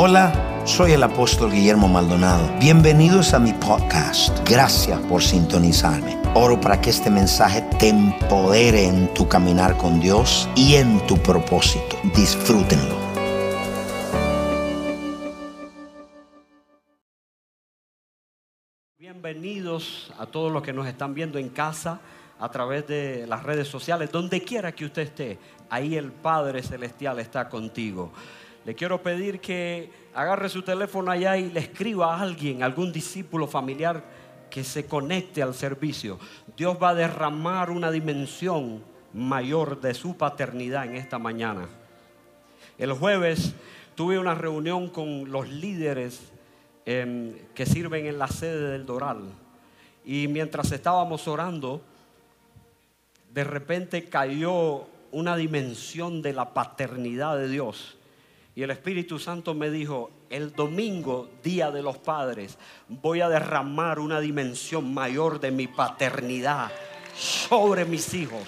Hola, soy el apóstol Guillermo Maldonado. Bienvenidos a mi podcast. Gracias por sintonizarme. Oro para que este mensaje te empodere en tu caminar con Dios y en tu propósito. Disfrútenlo. Bienvenidos a todos los que nos están viendo en casa a través de las redes sociales, donde quiera que usted esté, ahí el Padre Celestial está contigo. Le quiero pedir que agarre su teléfono allá y le escriba a alguien, algún discípulo familiar que se conecte al servicio. Dios va a derramar una dimensión mayor de su paternidad en esta mañana. El jueves tuve una reunión con los líderes em, que sirven en la sede del Doral. Y mientras estábamos orando, de repente cayó una dimensión de la paternidad de Dios y el Espíritu Santo me dijo, el domingo, día de los padres, voy a derramar una dimensión mayor de mi paternidad sobre mis hijos.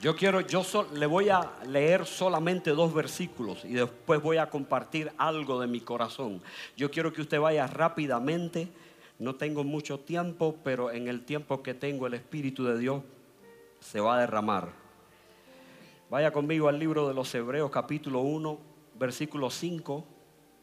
Yo quiero, yo le voy a leer solamente dos versículos y después voy a compartir algo de mi corazón. Yo quiero que usted vaya rápidamente. No tengo mucho tiempo, pero en el tiempo que tengo el Espíritu de Dios se va a derramar. Vaya conmigo al libro de los Hebreos capítulo 1, versículo 5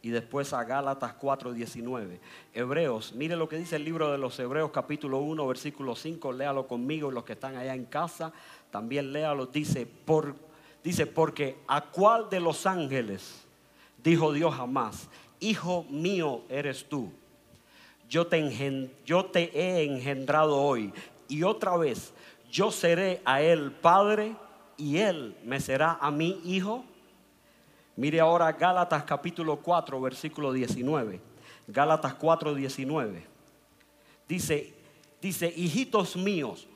y después a Gálatas 4, 19. Hebreos, mire lo que dice el libro de los Hebreos capítulo 1, versículo 5, léalo conmigo, los que están allá en casa, también léalo, dice, por, dice, porque a cuál de los ángeles dijo Dios jamás, hijo mío eres tú, yo te, yo te he engendrado hoy y otra vez yo seré a él padre y él me será a mí hijo. Mire ahora Gálatas capítulo 4, versículo 19. Gálatas 4, 19. Dice, dice, hijitos míos,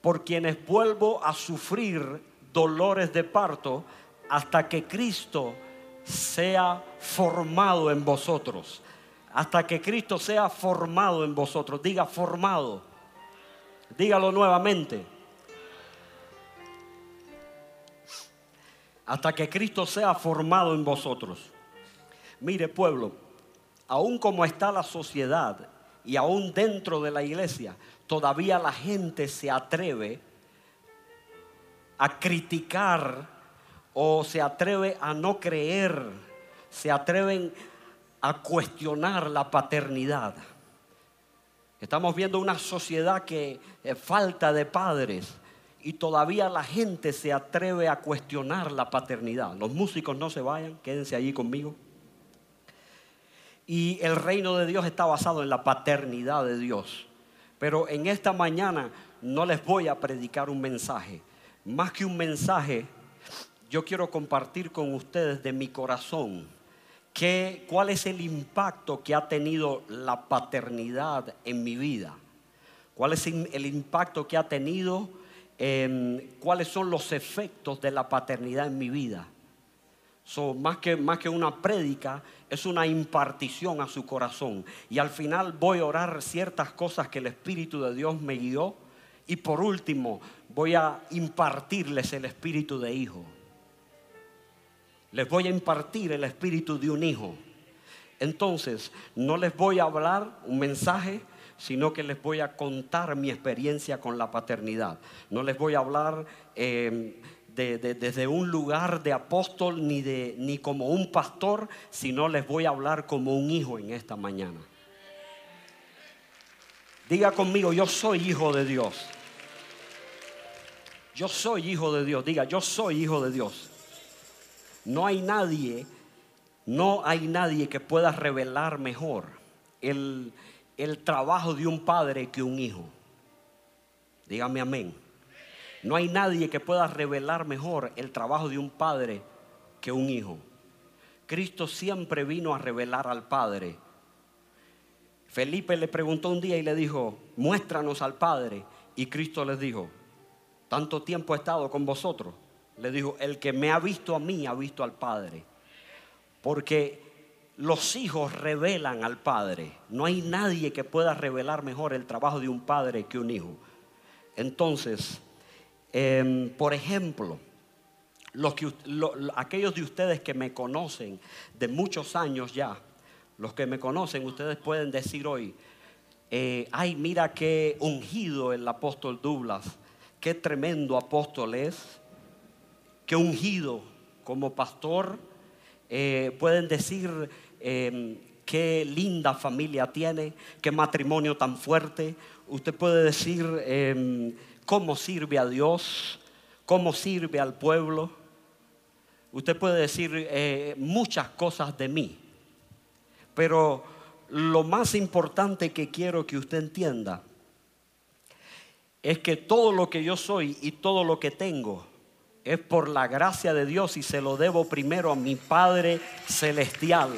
por quienes vuelvo a sufrir dolores de parto hasta que Cristo sea formado en vosotros. Hasta que Cristo sea formado en vosotros. Diga formado. Dígalo nuevamente hasta que Cristo sea formado en vosotros. Mire pueblo, aún como está la sociedad y aún dentro de la iglesia, todavía la gente se atreve a criticar o se atreve a no creer, se atreven a cuestionar la paternidad. Estamos viendo una sociedad que eh, falta de padres, y todavía la gente se atreve a cuestionar la paternidad. Los músicos no se vayan, quédense allí conmigo. Y el reino de Dios está basado en la paternidad de Dios. Pero en esta mañana no les voy a predicar un mensaje. Más que un mensaje, yo quiero compartir con ustedes de mi corazón que, cuál es el impacto que ha tenido la paternidad en mi vida. ¿Cuál es el impacto que ha tenido Cuáles son los efectos de la paternidad en mi vida. más, que, más que una prédica, es una impartición a su corazón. Y al final voy a orar ciertas cosas que el Espíritu de Dios me guió. Y por último, voy a impartirles el espíritu de hijo. Les voy a impartir el espíritu de un hijo. Entonces, no les voy a hablar un mensaje sino que les voy a contar mi experiencia con la paternidad. No les voy a hablar em, desde un lugar de apóstol ni, de, ni como un pastor, sino les voy a hablar como un hijo en esta mañana. Diga conmigo, yo soy hijo de Dios. Yo soy hijo de Dios. Diga, yo soy hijo de Dios. No hay nadie, no hay nadie que pueda revelar mejor el, el trabajo de un padre que un hijo. Dígame amén. No hay nadie que pueda revelar mejor el trabajo de un padre que un hijo. Cristo siempre vino a revelar al Padre. Felipe le preguntó un día y le dijo, muéstranos al Padre. Y Cristo les dijo, tanto tiempo he estado con vosotros. Le dijo, el que me ha visto a mí ha visto al Padre. Porque los hijos revelan al padre. No hay nadie que pueda revelar mejor el trabajo de un padre que un hijo. Entonces, em, por ejemplo, los que, aquellos de ustedes que me conocen de muchos años ya, los que me conocen, ustedes pueden decir hoy, eh, ay, mira qué ungido el apóstol Douglas, qué tremendo apóstol es, qué ungido como pastor. Eh, pueden decir em, qué linda familia tiene, qué matrimonio tan fuerte. Usted puede decir em, cómo sirve a Dios, cómo sirve al pueblo. Usted puede decir eh, muchas cosas de mí, pero lo más importante que quiero que usted entienda es que todo lo que yo soy y todo lo que tengo es por la gracia de Dios y se lo debo primero a mi Padre Celestial.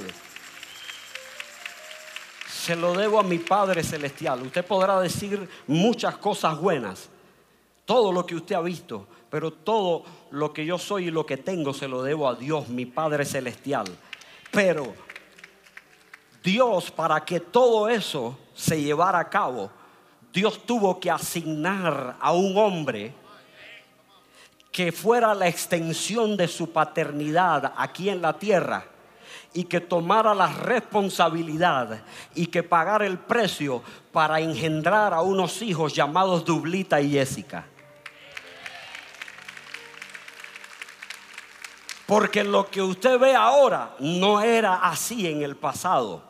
Se lo debo a mi Padre Celestial. Usted podrá decir muchas cosas buenas, todo lo que usted ha visto, pero todo lo que yo soy y lo que tengo se lo debo a Dios, mi Padre Celestial. Pero Dios, para que todo eso se llevara a cabo, Dios tuvo que asignar a un hombre que fuera la extensión de su paternidad aquí en la tierra y que tomara la responsabilidad y que pagara el precio para engendrar a unos hijos llamados Dublita y Jessica. Porque lo que usted ve ahora no era así en el pasado.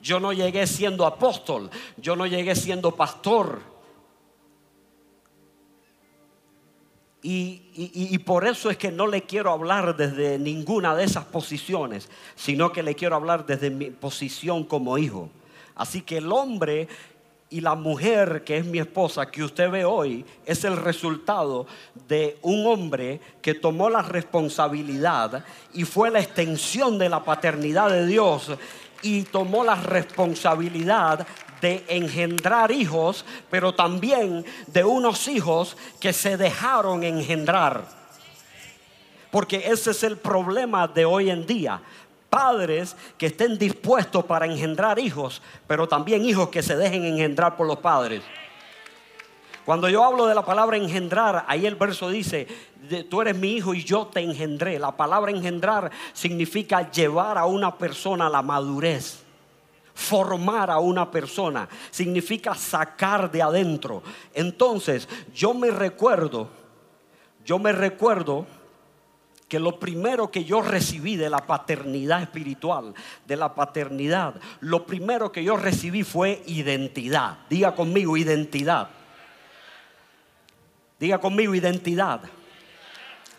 Yo no llegué siendo apóstol, yo no llegué siendo pastor. Y, por eso es que no le quiero hablar desde ninguna de esas posiciones, sino que le quiero hablar desde mi posición como hijo. Así que el hombre y la mujer que es mi esposa, que usted ve hoy, es el resultado de un hombre que tomó la responsabilidad y fue la extensión de la paternidad de Dios y tomó la responsabilidad de engendrar hijos, pero también de unos hijos que se dejaron engendrar. Porque ese es el problema de hoy en día. Padres que estén dispuestos para engendrar hijos, pero también hijos que se dejen engendrar por los padres. Cuando yo hablo de la palabra engendrar, ahí el verso dice, tú eres mi hijo y yo te engendré. La palabra engendrar significa llevar a una persona a la madurez. Formar a una persona significa sacar de adentro. Entonces, yo me recuerdo, yo me recuerdo que lo primero que yo recibí de la paternidad espiritual, de la paternidad, lo primero que yo recibí fue identidad. Diga conmigo, identidad. Diga conmigo identidad.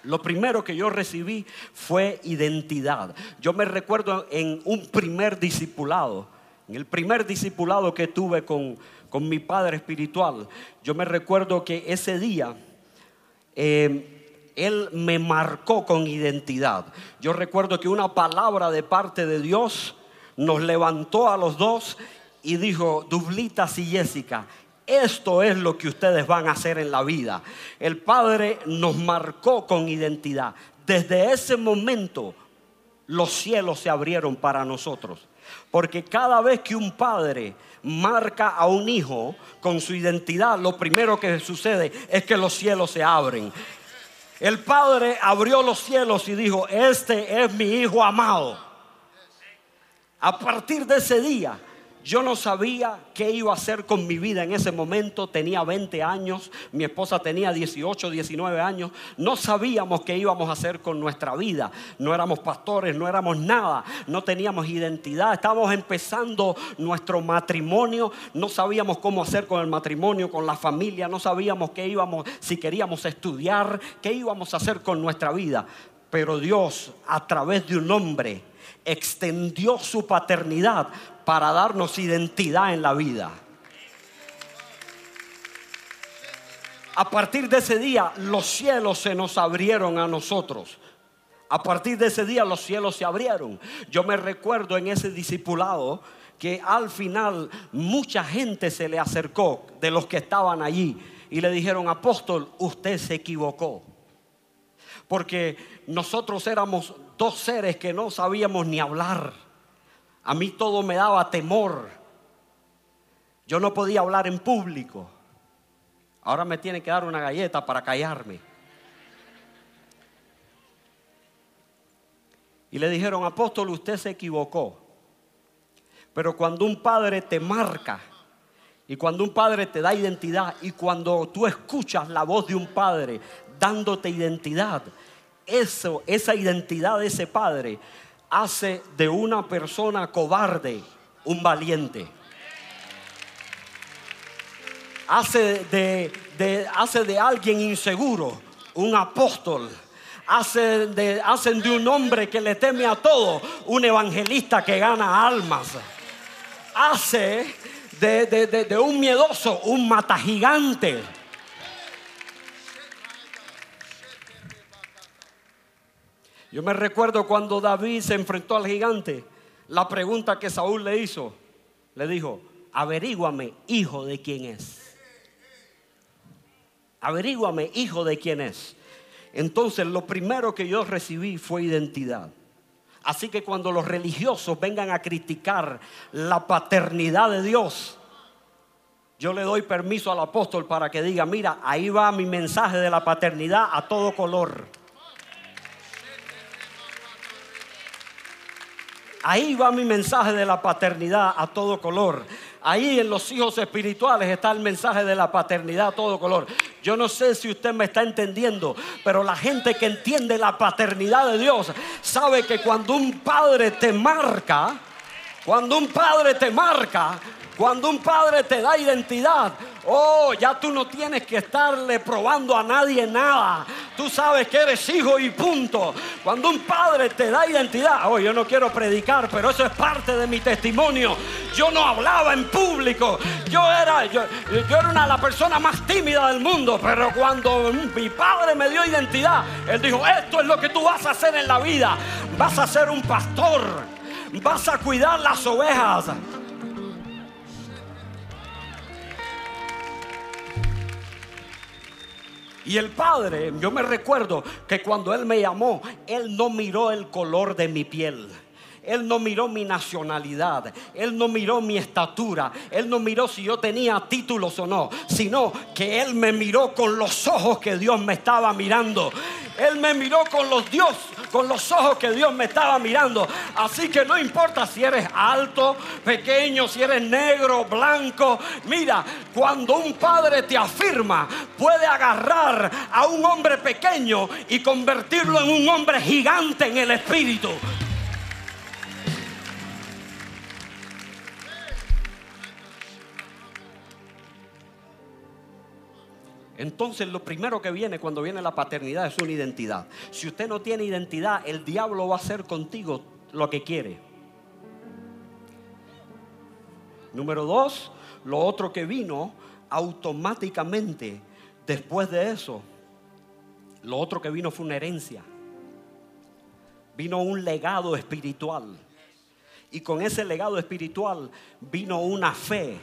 Lo primero que yo recibí fue identidad. Yo me recuerdo en un primer discipulado, en el primer discipulado que tuve con, mi padre espiritual. Yo me recuerdo que ese día eh, él me marcó con identidad. Yo recuerdo que una palabra de parte de Dios nos levantó a los dos y dijo, Dublitas y Jessica, esto es lo que ustedes van a hacer en la vida. El Padre nos marcó con identidad. Desde ese momento los cielos se abrieron para nosotros. Porque cada vez que un padre marca a un hijo con su identidad, lo primero que sucede es que los cielos se abren. El padre abrió los cielos y dijo, este es mi hijo amado. A partir de ese día, yo no sabía qué iba a hacer con mi vida en ese momento. Tenía 20 años, mi esposa tenía 18, 19 años. No sabíamos qué íbamos a hacer con nuestra vida. No éramos pastores, no éramos nada. No teníamos identidad. Estábamos empezando nuestro matrimonio. No sabíamos cómo hacer con el matrimonio, con la familia. No sabíamos qué íbamos, si queríamos estudiar, qué íbamos a hacer con nuestra vida. Pero Dios, a través de un hombre, extendió su paternidad para darnos identidad en la vida. A partir de ese día los cielos se nos abrieron a nosotros. A partir de ese día los cielos se abrieron. Yo me recuerdo en ese discipulado que al final mucha gente se le acercó de los que estaban allí y le dijeron, apóstol, usted se equivocó. Porque nosotros éramos dos seres que no sabíamos ni hablar. A mí todo me daba temor. Yo no podía hablar en público. Ahora me tiene que dar una galleta para callarme. y le dijeron, apóstol, usted se equivocó. Pero cuando un padre te marca y cuando un padre te da identidad y cuando tú escuchas la voz de un padre dándote identidad, eso, esa identidad de ese padre hace de una persona cobarde un valiente. Hace de, hace de alguien inseguro un apóstol. Hace de, hacen de un hombre que le teme a todo un evangelista que gana almas. Hace de, de un miedoso un mata Yo me recuerdo cuando David se enfrentó al gigante, la pregunta que Saúl le hizo, le dijo, averíguame, hijo de quién es. Averíguame, hijo de quién es. Entonces lo primero que yo recibí fue identidad. Así que cuando los religiosos vengan a criticar la paternidad de Dios, yo le doy permiso al apóstol para que diga, mira, ahí va mi mensaje de la paternidad a todo color. Ahí va mi mensaje de la paternidad a todo color. Ahí en los hijos espirituales está el mensaje de la paternidad a todo color. Yo no sé si usted me está entendiendo, pero la gente que entiende la paternidad de Dios sabe que cuando un padre te marca, cuando un padre te marca, cuando un padre te da identidad, oh, ya tú no tienes que estarle probando a nadie nada. Tú sabes que eres hijo y punto. Cuando un padre te da identidad, oh, yo no quiero predicar, pero eso es parte de mi testimonio. Yo no hablaba en público. Yo era, yo, yo era una la persona más tímida del mundo, pero cuando mi padre me dio identidad, él dijo, esto es lo que tú vas a hacer en la vida. Vas a ser un pastor. Vas a cuidar las ovejas. Y el padre, yo me recuerdo que cuando él me llamó, él no miró el color de mi piel. Él no miró mi nacionalidad, Él no miró mi estatura, Él no miró si yo tenía títulos o no, sino que Él me miró con los ojos que Dios me estaba mirando. Él me miró con los Dios, con los ojos que Dios me estaba mirando. Así que no importa si eres alto, pequeño, si eres negro, blanco. Mira, cuando un padre te afirma, puede agarrar a un hombre pequeño y convertirlo en un hombre gigante en el espíritu. Entonces lo primero que viene cuando viene la paternidad es una identidad. Si usted no tiene identidad, el diablo va a hacer contigo lo que quiere. Número dos, lo otro que vino automáticamente después de eso, lo otro que vino fue una herencia. Vino un legado espiritual. Y con ese legado espiritual vino una fe.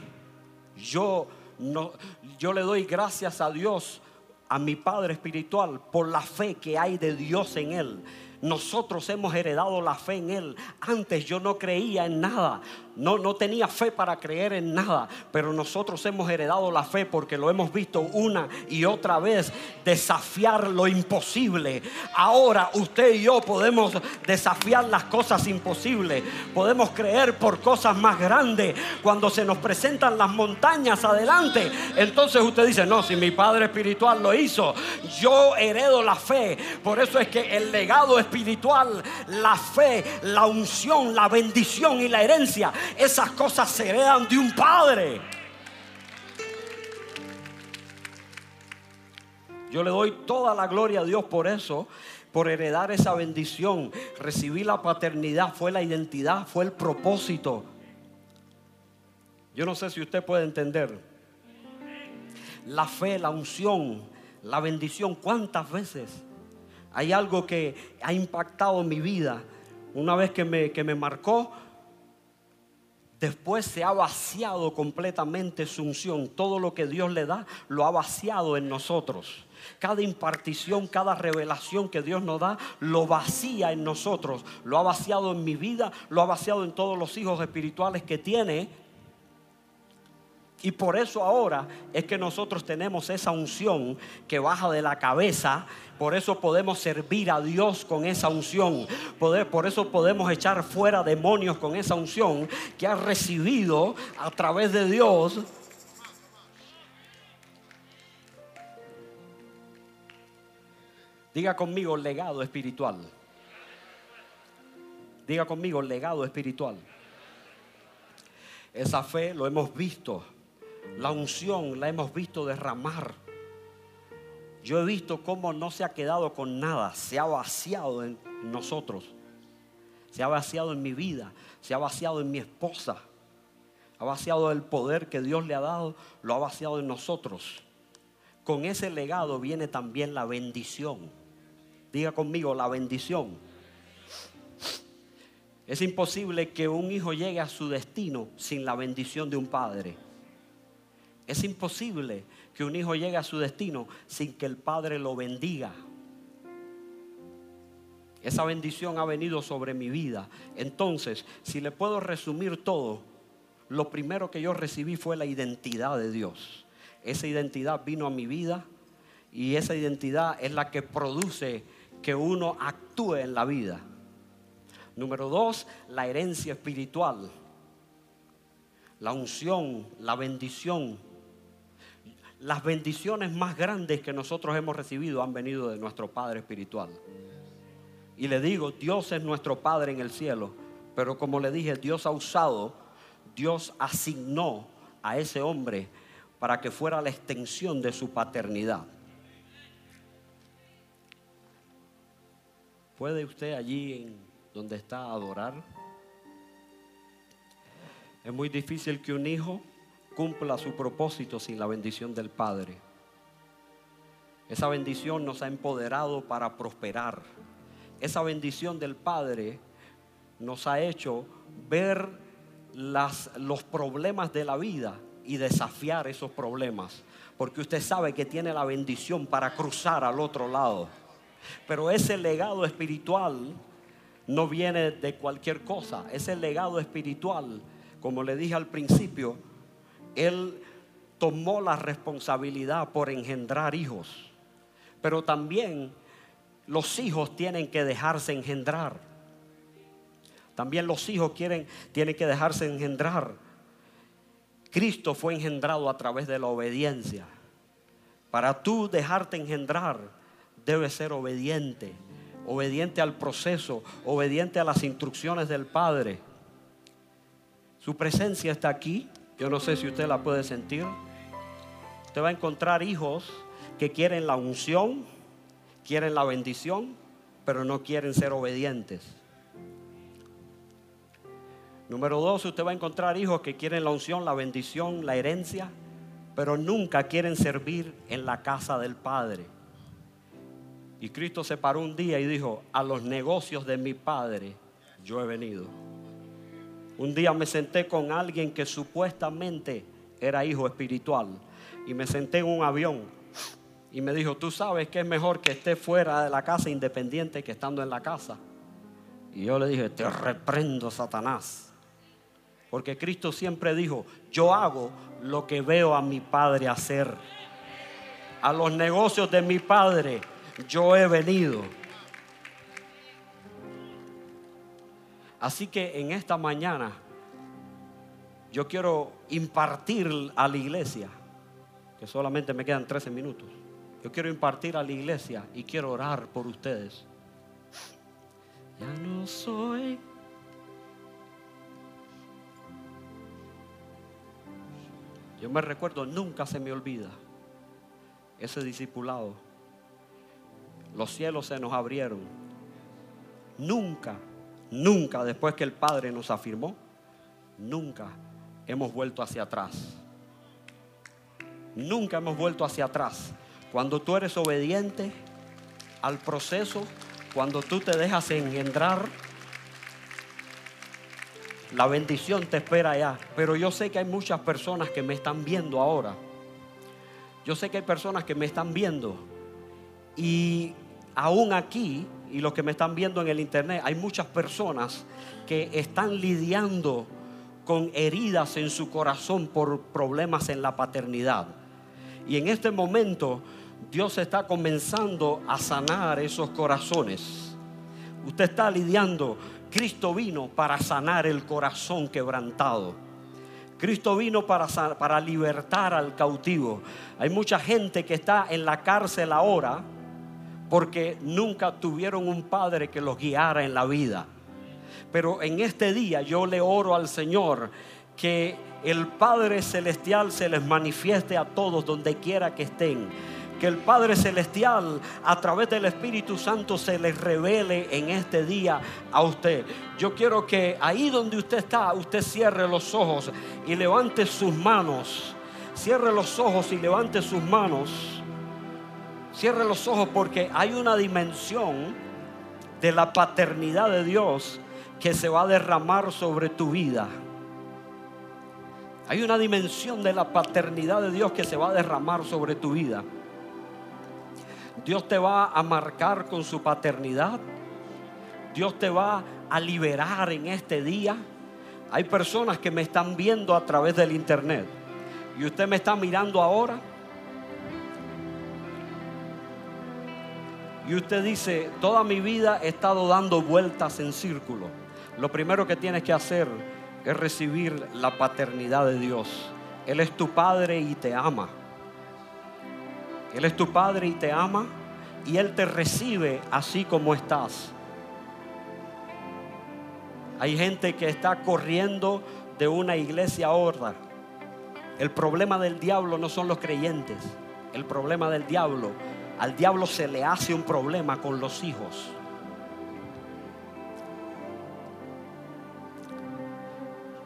Yo no, yo le doy gracias a Dios, a mi Padre Espiritual, por la fe que hay de Dios en Él. Nosotros hemos heredado la fe en Él. Antes yo no creía en nada. No, no tenía fe para creer en nada, pero nosotros hemos heredado la fe porque lo hemos visto una y otra vez desafiar lo imposible. Ahora usted y yo podemos desafiar las cosas imposibles. Podemos creer por cosas más grandes. Cuando se nos presentan las montañas adelante, entonces usted dice, no, si mi Padre Espiritual lo hizo, yo heredo la fe. Por eso es que el legado espiritual, la fe, la unción, la bendición y la herencia esas cosas se heredan de un padre. Yo le doy toda la gloria a Dios por eso, por heredar esa bendición. Recibí la paternidad, fue la identidad, fue el propósito. Yo no sé si usted puede entender. La fe, la unción, la bendición, ¿cuántas veces hay algo que ha impactado mi vida? Una vez que me, que me marcó, Después se ha vaciado completamente su unción. Todo lo que Dios le da, lo ha vaciado en nosotros. Cada impartición, cada revelación que Dios nos da, lo vacía en nosotros. Lo ha vaciado en mi vida, lo ha vaciado en todos los hijos espirituales que tiene. Y por eso ahora es que nosotros tenemos esa unción que baja de la cabeza. Por eso podemos servir a Dios con esa unción. por eso podemos echar fuera demonios con esa unción que ha recibido a través de Dios. Diga conmigo legado espiritual. Diga conmigo legado espiritual. Esa fe lo hemos visto la unción la hemos visto derramar. Yo he visto cómo no se ha quedado con nada, se ha vaciado en nosotros. Se ha vaciado en mi vida, se ha vaciado en mi esposa. Ha vaciado el poder que Dios le ha dado, lo ha vaciado en nosotros. Con ese legado viene también la bendición. Diga conmigo, la bendición. Es imposible que un hijo llegue a su destino sin la bendición de un padre. Es imposible que un hijo llegue a su destino sin que el Padre lo bendiga. Esa bendición ha venido sobre mi vida. Entonces, si le puedo resumir todo, lo primero que yo recibí fue la identidad de Dios. Esa identidad vino a mi vida y esa identidad es la que produce que uno actúe en la vida. Número dos, la herencia espiritual. La unción, la bendición las bendiciones más grandes que nosotros hemos recibido han venido de nuestro Padre Espiritual. Y le digo, Dios es nuestro Padre en el cielo, pero como le dije, Dios ha usado, Dios asignó a ese hombre para que fuera la extensión de su paternidad. ¿Puede usted allí en donde está adorar? Es muy difícil que un hijo cumpla su propósito sin la bendición del Padre. Esa bendición nos ha empoderado para prosperar. Esa bendición del Padre nos ha hecho ver los problemas de la vida y desafiar esos problemas. Porque usted sabe que tiene la bendición para cruzar al otro lado. Pero ese legado espiritual no viene de cualquier cosa. Ese legado espiritual, como le dije al principio, él tomó la responsabilidad por engendrar hijos. Pero también los hijos tienen que dejarse engendrar. También los hijos quieren, tienen que dejarse engendrar. Cristo fue engendrado a través de la obediencia. Para tú dejarte engendrar, debes ser obediente. Obediente al proceso, obediente a las instrucciones del Padre. Su presencia está aquí. Yo no sé si usted la puede sentir. Usted va a encontrar hijos que quieren la unción, quieren la bendición, pero no quieren ser obedientes. Número dos, usted va a encontrar hijos que quieren la unción, la bendición, la herencia, pero nunca quieren servir en la casa del Padre. Y Cristo se paró un día y dijo, a los negocios de mi Padre yo he venido. Un día me senté con alguien que supuestamente era hijo espiritual y me senté en un avión y me dijo, tú sabes que es mejor que esté fuera de la casa independiente que estando en la casa. Y yo le dije, te reprendo, Satanás. Porque Cristo siempre dijo, yo hago lo que veo a mi Padre hacer. A los negocios de mi Padre yo he venido. Así que en esta mañana yo quiero impartir a la iglesia, que solamente me quedan 13 minutos. Yo quiero impartir a la iglesia y quiero orar por ustedes. Ya no soy. Yo me recuerdo, nunca se me olvida ese discipulado. Los cielos se nos abrieron. Nunca Nunca, después que el Padre nos afirmó, nunca hemos vuelto hacia atrás. Nunca hemos vuelto hacia atrás. Cuando tú eres obediente al proceso, cuando tú te dejas engendrar, la bendición te espera allá. Pero yo sé que hay muchas personas que me están viendo ahora. Yo sé que hay personas que me están viendo. Y aún aquí y los que me están viendo en el internet, hay muchas personas que están lidiando con heridas en su corazón por problemas en la paternidad. Y en este momento Dios está comenzando a sanar esos corazones. Usted está lidiando. Cristo vino para sanar el corazón quebrantado. Cristo vino para, para libertar al cautivo. Hay mucha gente que está en la cárcel ahora porque nunca tuvieron un padre que los guiara en la vida. Pero en este día yo le oro al Señor que el Padre Celestial se les manifieste a todos donde quiera que estén. Que el Padre Celestial a través del Espíritu Santo se les revele en este día a usted. Yo quiero que ahí donde usted está, usted cierre los ojos y levante sus manos. Cierre los ojos y levante sus manos. Cierre los ojos porque hay una dimensión de la paternidad de Dios que se va a derramar sobre tu vida. Hay una dimensión de la paternidad de Dios que se va a derramar sobre tu vida. Dios te va a marcar con su paternidad. Dios te va a liberar en este día. Hay personas que me están viendo a través del internet. Y usted me está mirando ahora. Y usted dice, toda mi vida he estado dando vueltas en círculo. Lo primero que tienes que hacer es recibir la paternidad de Dios. Él es tu Padre y te ama. Él es tu Padre y te ama y Él te recibe así como estás. Hay gente que está corriendo de una iglesia ahora. El problema del diablo no son los creyentes. El problema del diablo, al diablo se le hace un problema con los hijos.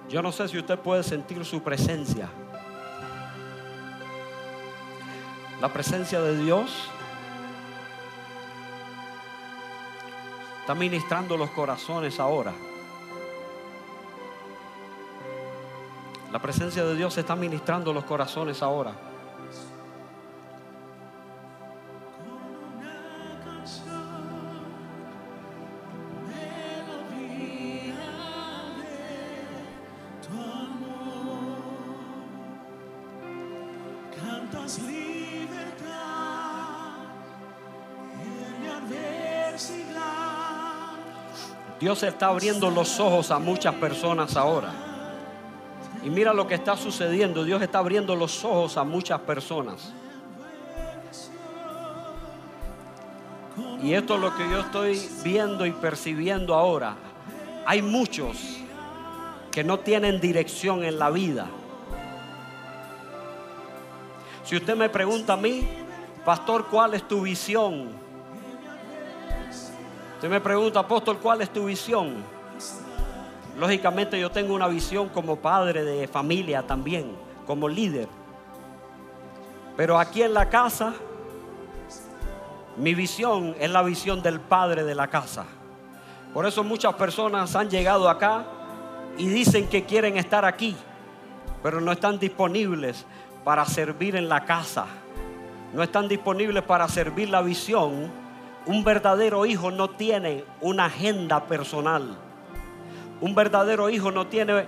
Yo no sé si usted puede sentir su presencia. La presencia de Dios está ministrando los corazones ahora. La presencia de Dios está ministrando los corazones ahora. Dios está abriendo los ojos a muchas personas ahora. Y mira lo que está sucediendo. Dios está abriendo los ojos a muchas personas. Y esto es lo que yo estoy viendo y percibiendo ahora. Hay muchos que no tienen dirección en la vida. Si usted me pregunta a mí, pastor, ¿cuál es tu visión? Usted me pregunta, apóstol, ¿cuál es tu visión? Lógicamente yo tengo una visión como padre de familia también, como líder. Pero aquí en la casa, mi visión es la visión del padre de la casa. Por eso muchas personas han llegado acá y dicen que quieren estar aquí, pero no están disponibles para servir en la casa. No están disponibles para servir la visión un verdadero hijo no tiene una agenda personal. Un verdadero hijo no tiene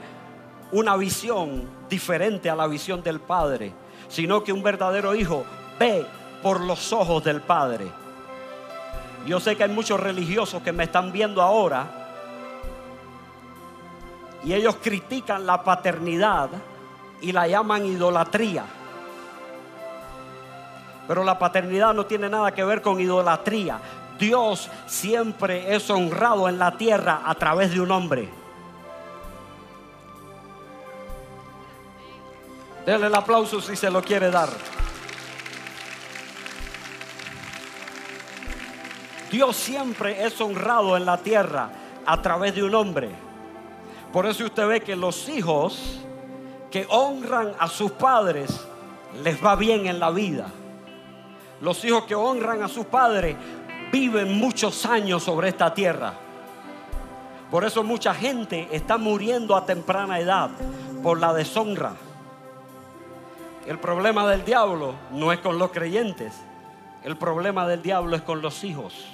una visión diferente a la visión del Padre, sino que un verdadero hijo ve por los ojos del Padre. Yo sé que hay muchos religiosos que me están viendo ahora y ellos critican la paternidad y la llaman idolatría. Pero la paternidad no tiene nada que ver con idolatría. Dios siempre es honrado en la tierra a través de un hombre. Denle el aplauso si se lo quiere dar. Dios siempre es honrado en la tierra a través de un hombre. Por eso usted ve que los hijos que honran a sus padres les va bien en la vida. Los hijos que honran a sus padres viven muchos años sobre esta tierra. Por eso mucha gente está muriendo a temprana edad por la deshonra. El problema del diablo no es con los creyentes, el problema del diablo es con los hijos.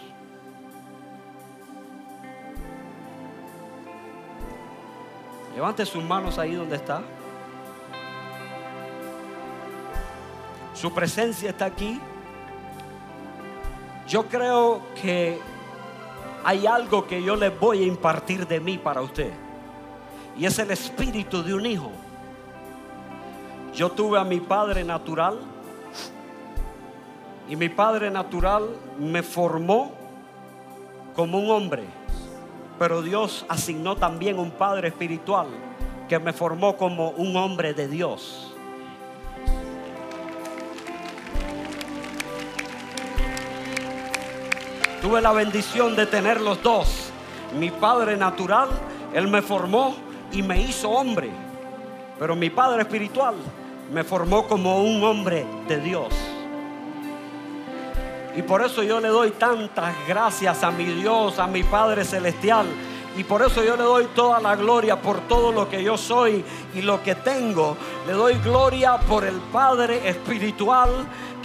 Levante sus manos ahí donde está. Su presencia está aquí. Yo creo que hay algo que yo les voy a impartir de mí para usted. Y es el espíritu de un hijo. Yo tuve a mi padre natural. Y mi padre natural me formó como un hombre. Pero Dios asignó también un padre espiritual que me formó como un hombre de Dios. Tuve la bendición de tener los dos. Mi padre natural, él me formó y me hizo hombre. Pero mi padre espiritual me formó como un hombre de Dios. Y por eso yo le doy tantas gracias a mi Dios, a mi Padre Celestial. Y por eso yo le doy toda la gloria por todo lo que yo soy y lo que tengo. Le doy gloria por el Padre Espiritual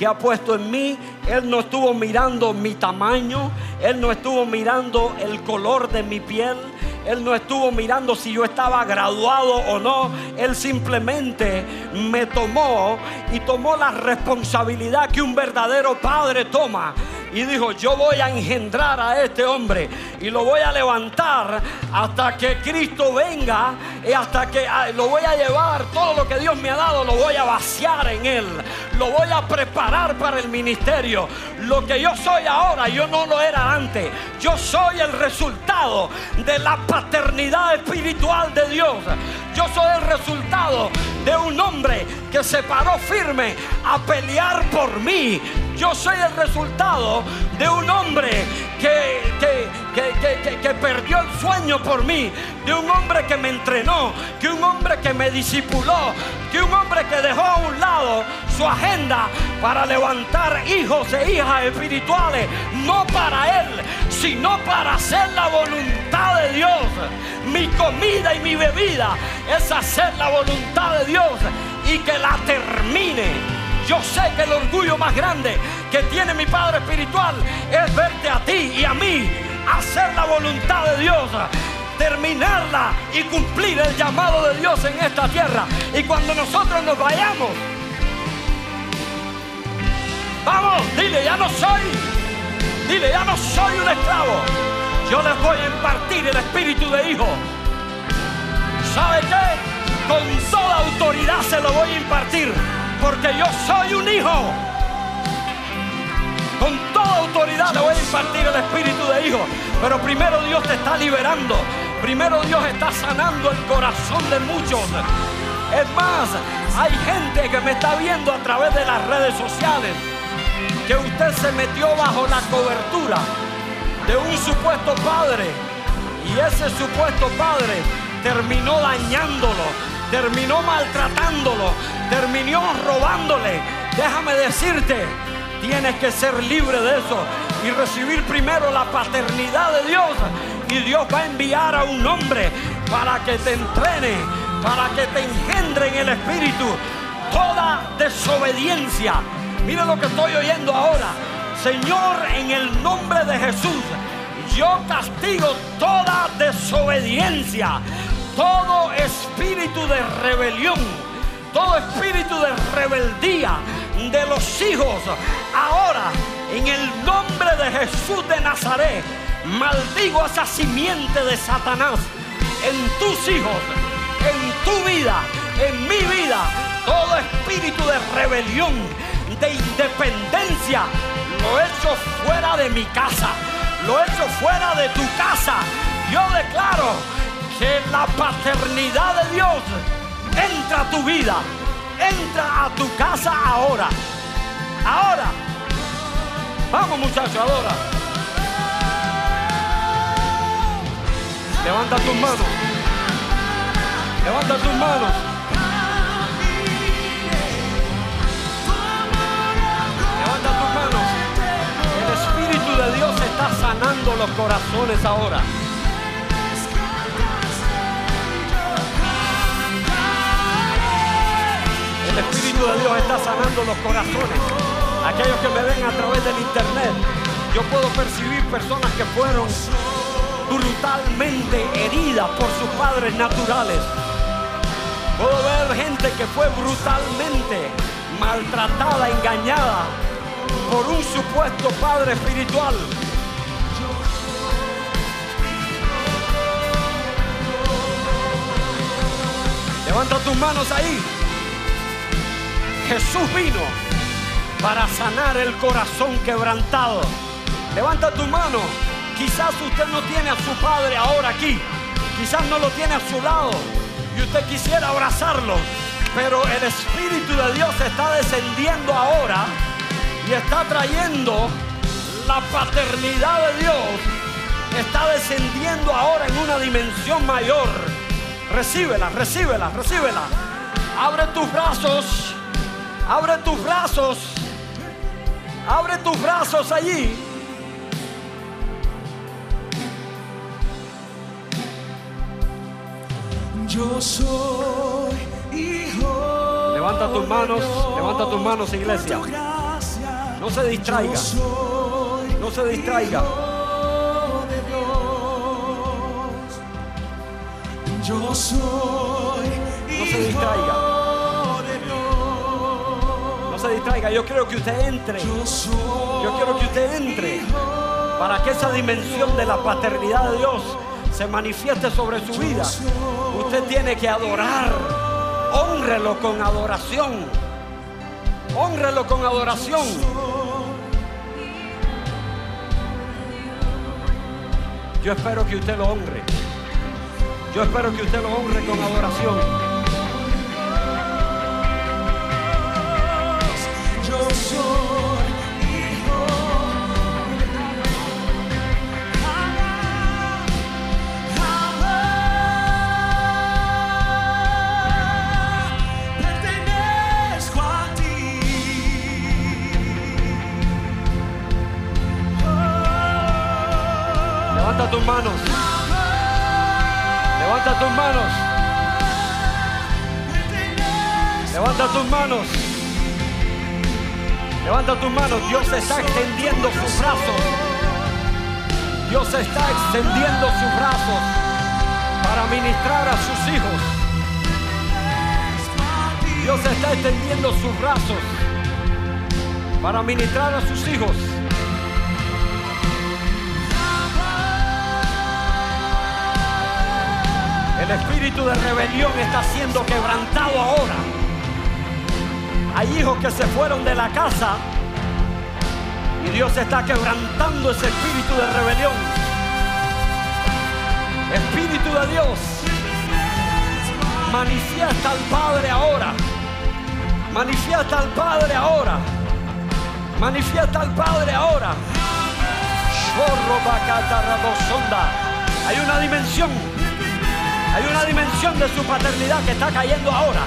que ha puesto en mí. Él no estuvo mirando mi tamaño. Él no estuvo mirando el color de mi piel. Él no estuvo mirando si yo estaba graduado o no. Él simplemente me tomó y tomó la responsabilidad que un verdadero padre toma y dijo, yo voy a engendrar a este hombre y lo voy a levantar hasta que Cristo venga y hasta que ah, lo voy a llevar, todo lo que Dios me ha dado lo voy a vaciar en él, lo voy a preparar para el ministerio. Lo que yo soy ahora, yo no lo era antes. Yo soy el resultado de la paternidad espiritual de Dios. Yo soy el resultado de un hombre que se paró firme a pelear por mí. Yo soy el resultado de un hombre que, que, perdió el sueño por mí, de un hombre que me entrenó, que un hombre que me discipuló, que un hombre que dejó a un lado su agenda para levantar hijos e hijas espirituales, no para él, sino para hacer la voluntad de Dios. Mi comida y mi bebida es hacer la voluntad de Dios y que la termine. Yo sé que el orgullo más grande que tiene mi Padre Espiritual es verte a ti y a mí hacer la voluntad de Dios terminarla y cumplir el llamado de Dios en esta tierra. Y cuando nosotros nos vayamos, vamos, dile, ya no soy, dile, ya no soy un esclavo. Yo les voy a impartir el espíritu de hijo. ¿Sabe qué? Con toda autoridad se lo voy a impartir porque yo soy un hijo. Con toda autoridad le voy a impartir el espíritu de hijo. Pero primero Dios te está liberando. Primero Dios está sanando el corazón de muchos. Es más, hay gente que me está viendo a través de las redes sociales que usted se metió bajo la cobertura de un supuesto padre y ese supuesto padre terminó dañándolo, terminó maltratándolo, terminó robándole. Déjame decirte, tienes que ser libre de eso y recibir primero la paternidad de Dios. Y Dios va a enviar a un hombre para que te entrene, para que te engendre en el Espíritu toda desobediencia. Mire lo que estoy oyendo ahora. Señor, en el nombre de Jesús, yo castigo toda desobediencia todo espíritu de rebelión, todo espíritu de rebeldía de los hijos, ahora en el nombre de Jesús de Nazaret, maldigo a esa simiente de Satanás en tus hijos, en tu vida, en mi vida, todo espíritu de rebelión, de independencia, lo echo fuera de mi casa, lo echo fuera de tu casa. Yo declaro que la paternidad de Dios entra a tu vida, entra a tu casa ahora. Ahora. Vamos muchachos, ahora. Levanta tus manos. Levanta tus manos. Levanta tus manos. El Espíritu de Dios está sanando los corazones ahora. Espíritu de Dios está sanando los corazones. Aquellos que me ven a través del internet, yo puedo percibir personas que fueron brutalmente heridas por sus padres naturales Puedo ver gente que fue brutalmente maltratada, engañada por un supuesto padre espiritual. Levanta tus manos ahí. Jesús vino para sanar el corazón quebrantado. Levanta tu mano. Quizás usted no tiene a su padre ahora aquí. Quizás no lo tiene a su lado. Y usted quisiera abrazarlo. Pero el Espíritu de Dios está descendiendo ahora y está trayendo la paternidad de Dios. Está descendiendo ahora en una dimensión mayor. Recíbela, recíbela, recíbela. Abre tus brazos. Abre tus brazos. Abre tus brazos allí. Yo soy hijo. Levanta tus manos, levanta tus manos, iglesia. No se distraiga, yo soy no se distraiga. hijo de Dios. Yo soy No se distraiga. Se distraiga. Yo quiero que usted entre. Yo quiero que usted entre para que esa dimensión de la paternidad de Dios se manifieste sobre su vida. Usted tiene que adorar. Honrelo con adoración. Honrelo con adoración. Yo espero que usted lo honre. Yo espero que usted lo honre con adoración. Tus manos. Levanta tus manos. Levanta tus manos. Levanta tus manos. Dios está extendiendo sus brazos. Dios está extendiendo sus brazos para ministrar a sus hijos. Dios está extendiendo sus brazos para ministrar a sus hijos. El espíritu de rebelión está siendo quebrantado ahora. Hay hijos que se fueron de la casa y Dios está quebrantando ese espíritu de rebelión. Espíritu de Dios, manifiesta al Padre ahora. Manifiesta al Padre ahora. Manifiesta al Padre ahora. Hay una dimensión hay una dimensión de su paternidad que está cayendo ahora.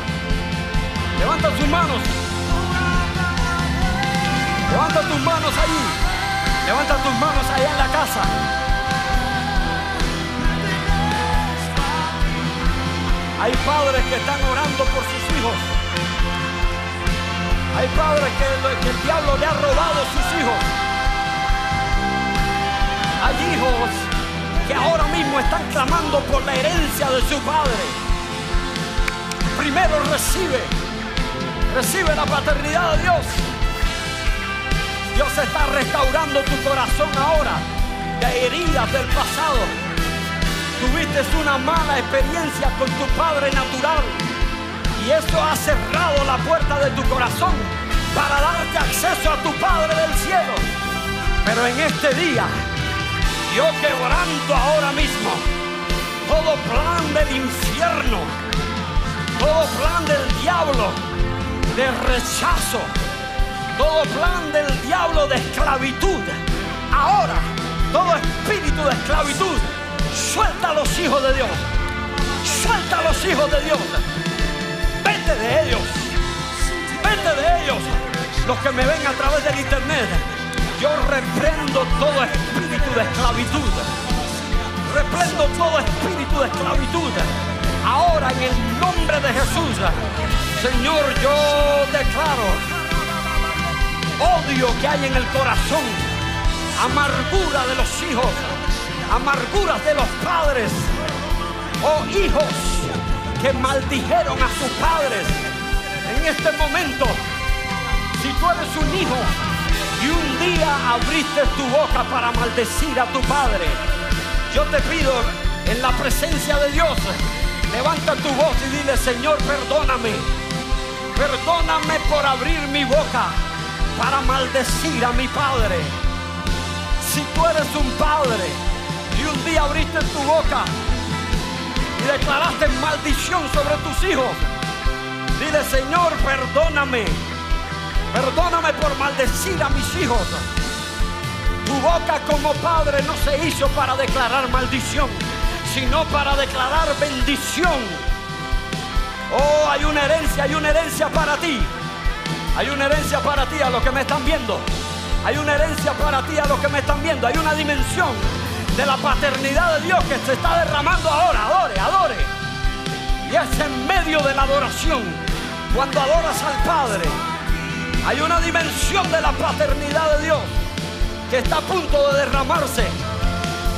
Levanta sus manos. Levanta tus manos allí. Levanta tus manos allá en la casa. Hay padres que están orando por sus hijos. Hay padres que, que el diablo le ha robado sus hijos. Hay hijos que ahora mismo están clamando por la herencia de su padre. Primero recibe, recibe la paternidad de Dios. Dios está restaurando tu corazón ahora de heridas del pasado. Tuviste una mala experiencia con tu padre natural y eso ha cerrado la puerta de tu corazón para darte acceso a tu Padre del cielo. Pero en este día yo quebranto ahora mismo todo plan del infierno, todo plan del diablo de rechazo, todo plan del diablo de esclavitud. Ahora, todo espíritu de esclavitud, suelta a los hijos de Dios, suelta a los hijos de Dios, vete de ellos, vete de ellos, los que me ven a través del internet. Yo reprendo todo espíritu de esclavitud. Reprendo todo espíritu de esclavitud. Ahora en el nombre de Jesús, Señor, yo declaro odio que hay en el corazón, amargura de los hijos, amarguras de los padres, oh hijos que maldijeron a sus padres. En este momento, si tú eres un hijo y un día abriste tu boca para maldecir a tu padre, yo te pido en la presencia de Dios, levanta tu voz y dile, Señor, perdóname. Perdóname por abrir mi boca para maldecir a mi padre. Si tú eres un padre y un día abriste tu boca y declaraste maldición sobre tus hijos, dile, Señor, perdóname. Perdóname por maldecir a mis hijos. Tu boca como padre no se hizo para declarar maldición, sino para declarar bendición. Oh, hay una herencia, hay una herencia para ti. Hay una herencia para ti a los que me están viendo. Hay una herencia para ti a los que me están viendo. Hay una dimensión de la paternidad de Dios que se está derramando ahora. Adore, adore. Y es en medio de la adoración, cuando adoras al Padre, hay una dimensión de la paternidad de Dios que está a punto de derramarse.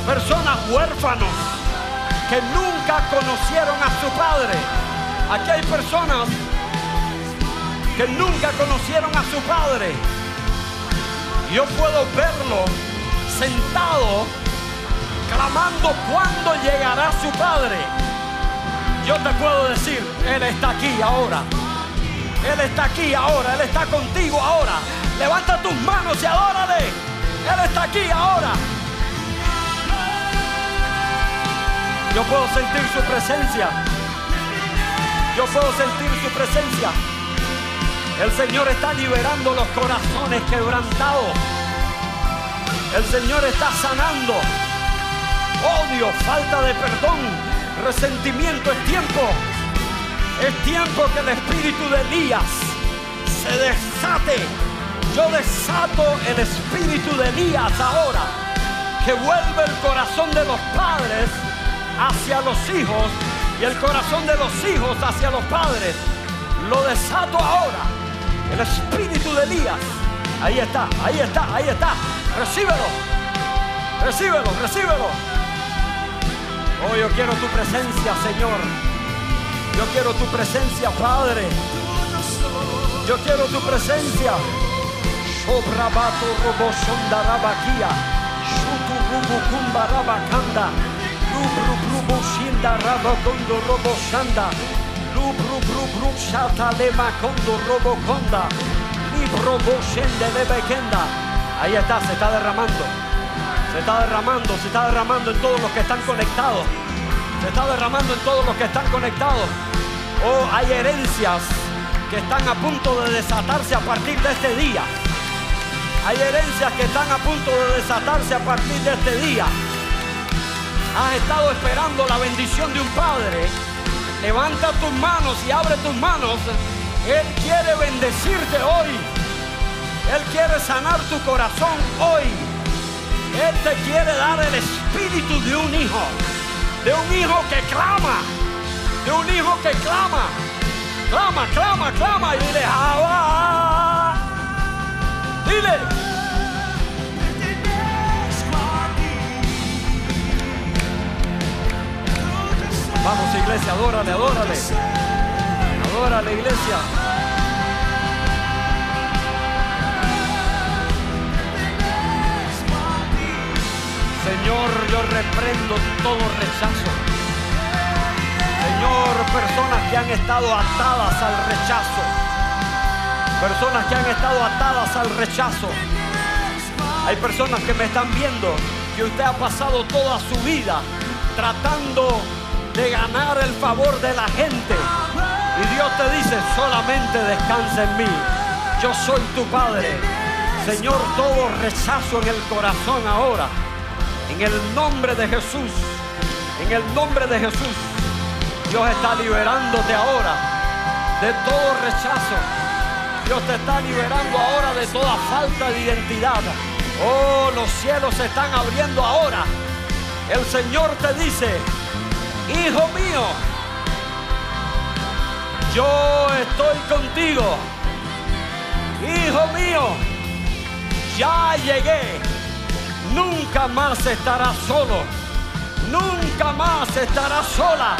Personas huérfanos que nunca conocieron a su Padre. Aquí hay personas que nunca conocieron a su Padre. Yo puedo verlo sentado clamando cuándo llegará su Padre. Yo te puedo decir, Él está aquí ahora. Él está aquí ahora, Él está contigo ahora. Levanta tus manos y adórale. Él está aquí ahora. Yo puedo sentir su presencia. Yo puedo sentir su presencia. El Señor está liberando los corazones quebrantados. El Señor está sanando odio, falta de perdón, resentimiento. Es tiempo. Es tiempo que el espíritu de Elías se desate. Yo desato el espíritu de Elías ahora, que vuelve el corazón de los padres hacia los hijos y el corazón de los hijos hacia los padres. Lo desato ahora. El espíritu de Elías. Ahí está, ahí está, ahí está. Recíbelo. Recíbelo, recíbelo. Oh, yo quiero tu presencia, Señor. Yo quiero tu presencia, Padre. Yo quiero tu presencia. Sobrabato robo sondarabakia. Shutu rubu robo shanda. Lubru brubu shata lema kondo robo. Libro lebekenda. Ahí está, se está derramando. Se está derramando, se está derramando en todos los que están conectados. Se está derramando en todos los que están conectados. Oh, hay herencias que están a punto de desatarse a partir de este día. Hay herencias que están a punto de desatarse a partir de este día. Has estado esperando la bendición de un padre. Levanta tus manos y abre tus manos. Él quiere bendecirte hoy. Él quiere sanar tu corazón hoy. Él te quiere dar el espíritu de un hijo. De un hijo que clama. De un hijo que clama. Clama, clama, clama. Y dile. Dile. Vamos iglesia, adórale, adórale. Adórale iglesia. Señor, yo reprendo todo rechazo. Señor, personas que han estado atadas al rechazo. Personas que han estado atadas al rechazo. Hay personas que me están viendo que usted ha pasado toda su vida tratando de ganar el favor de la gente. Y Dios te dice, solamente descansa en mí. Yo soy tu Padre. Señor, todo rechazo en el corazón ahora. En el nombre de Jesús. En el nombre de Jesús. Dios está liberándote ahora de todo rechazo. Dios te está liberando ahora de toda falta de identidad. Oh, los cielos se están abriendo ahora. El Señor te dice, hijo mío, yo estoy contigo. Hijo mío, ya llegué. Nunca más estarás solo. Nunca más estarás sola.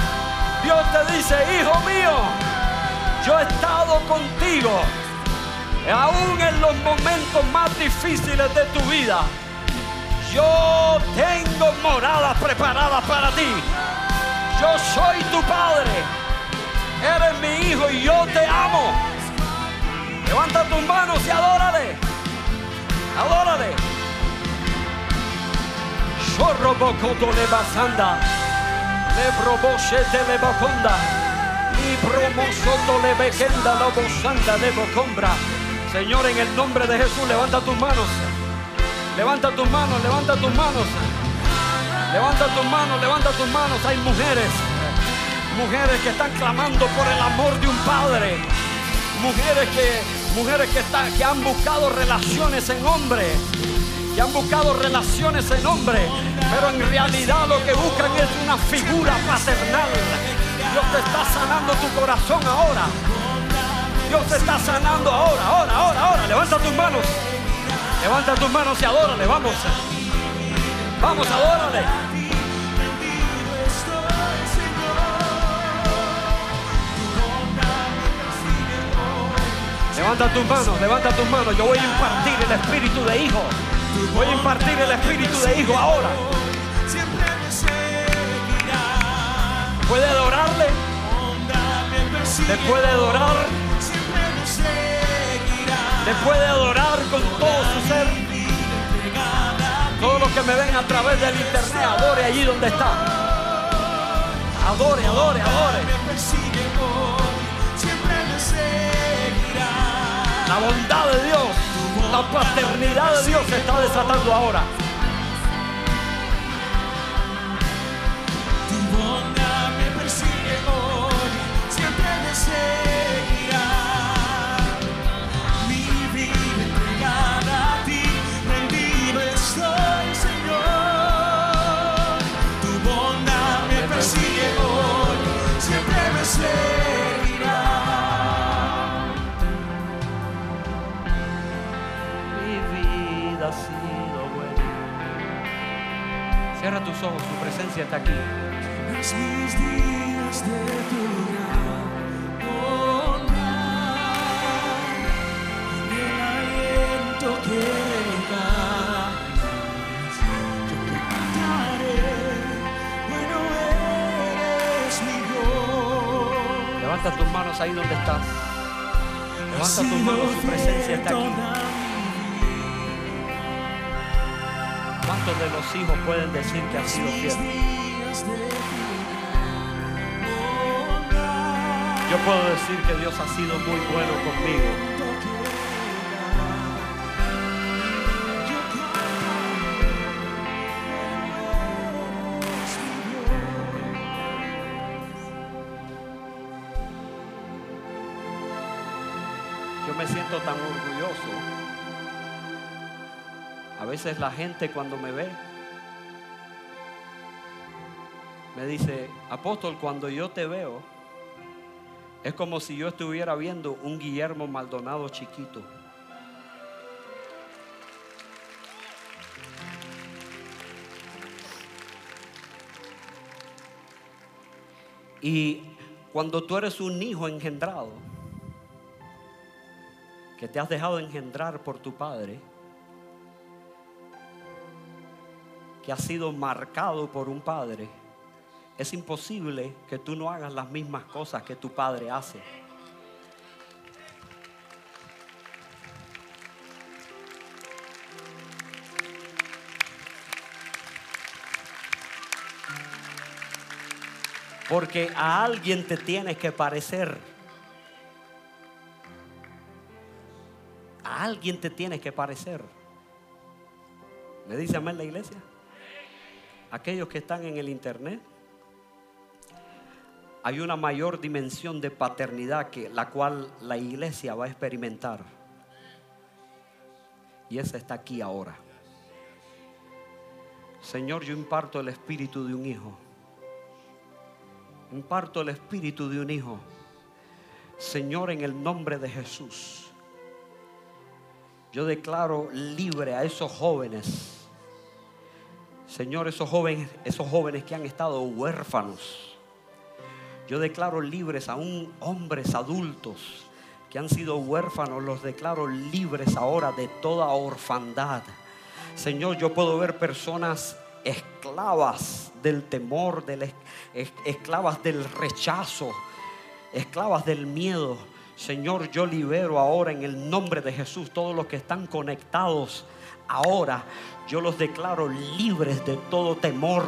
Dios te dice, hijo mío, yo he estado contigo, aún en los momentos más difíciles de tu vida. Yo tengo moradas preparadas para ti. Yo soy tu padre. Eres mi hijo y yo te amo. Levanta tus manos y adórale. Adórale. Chorro bocoto le basanda. Le proboshete le boconda. Y promosoto le bequenda la bosanda de bocombra. Señor, en el nombre de Jesús, levanta tus manos. Levanta tus manos, levanta tus manos. Levanta tus manos, levanta tus manos. Hay mujeres, mujeres que están clamando por el amor de un padre. Mujeres que, mujeres que, están, que han buscado relaciones en hombre. Que han buscado relaciones en hombre. Pero en realidad lo que buscan es una figura paternal. Dios te está sanando tu corazón ahora. Dios te está sanando ahora, ahora, ahora, ahora. Levanta tus manos. Levanta tus manos y adórale, vamos. Vamos, adórale. Levanta tus manos, levanta tus manos. Yo voy a impartir el espíritu de hijo. Voy a impartir el espíritu de hijo ahora. ¿Puede adorarle? Onda me persigue ¿Le puede adorar? siempre me seguirá. ¿Le puede adorar me ven a través del internet, adore allí donde está. Adore, adore, adore. La bondad de Dios, la paternidad de Dios se está desatando ahora. Te cantaré, bueno eres mi Dios. Levanta tus manos ahí donde estás. Levanta tus manos, su presencia está aquí. ¿Cuántos de los hijos pueden decir que ha sido fiel? Yo puedo decir que Dios ha sido muy bueno conmigo. Yo me siento tan orgulloso. Veces la gente cuando me ve me dice, apóstol, cuando yo te veo, es como si yo estuviera viendo un Guillermo Maldonado chiquito. Y cuando tú eres un hijo engendrado, que te has dejado engendrar por tu padre, que has sido marcado por un padre, es imposible que tú no hagas las mismas cosas que tu padre hace. Porque a alguien te tienes que parecer. A alguien te tienes que parecer. ¿Me dice amén la iglesia? Aquellos que están en el internet hay una mayor dimensión de paternidad que la cual la iglesia va a experimentar. Y esa está aquí ahora. Señor, yo imparto el espíritu de un hijo. Imparto el espíritu de un hijo. Señor, en el nombre de Jesús. Yo declaro libre a esos jóvenes. Señor, esos jóvenes, esos jóvenes que han estado huérfanos Yo declaro libres aún hombres adultos que han sido huérfanos, los declaro libres ahora de toda orfandad. Señor, yo puedo ver personas esclavas del temor, esclavas del rechazo, esclavas del miedo. Señor, yo libero ahora en el nombre de Jesús todos los que están conectados ahora. Yo los declaro libres de todo temor.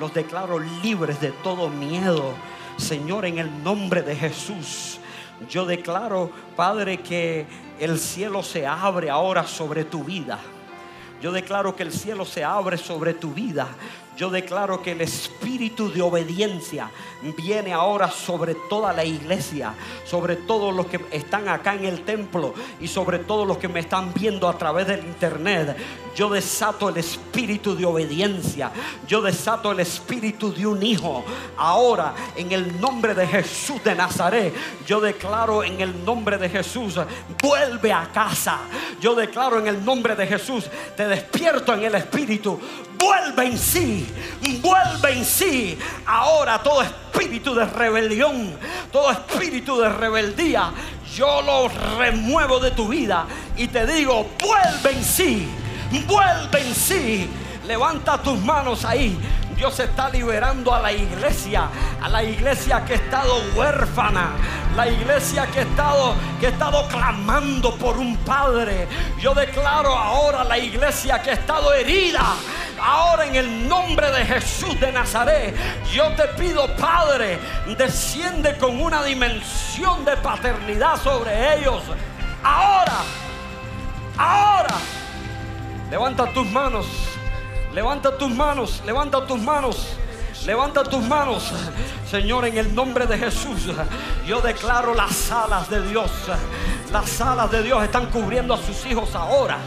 Los declaro libres de todo miedo. Señor, en el nombre de Jesús. Yo declaro, Padre, que el cielo se abre ahora sobre tu vida. Yo declaro que el cielo se abre sobre tu vida. Yo declaro que el espíritu de obediencia viene ahora sobre toda la iglesia, sobre todos los que están acá en el templo y sobre todos los que me están viendo a través del internet. Yo desato el espíritu de obediencia. Yo desato el espíritu de un hijo. Ahora, en el nombre de Jesús de Nazaret, yo declaro en el nombre de Jesús, vuelve a casa. Yo declaro en el nombre de Jesús, te despierto en el espíritu. Vuelve en sí, vuelve en sí. Ahora todo espíritu de rebelión, todo espíritu de rebeldía, yo lo remuevo de tu vida y te digo, vuelve en sí, vuelve en sí. Levanta tus manos ahí. Dios está liberando a la iglesia, a la iglesia que ha estado huérfana, la iglesia que ha estado, que ha estado clamando por un padre. Yo declaro ahora la iglesia que ha estado herida. Ahora en el nombre de Jesús de Nazaret, yo te pido, Padre, desciende con una dimensión de paternidad sobre ellos. Ahora, ahora. Levanta tus manos. Levanta tus manos. Levanta tus manos. Levanta tus manos. Señor, en el nombre de Jesús, yo declaro las alas de Dios. Las alas de Dios están cubriendo a sus hijos ahora.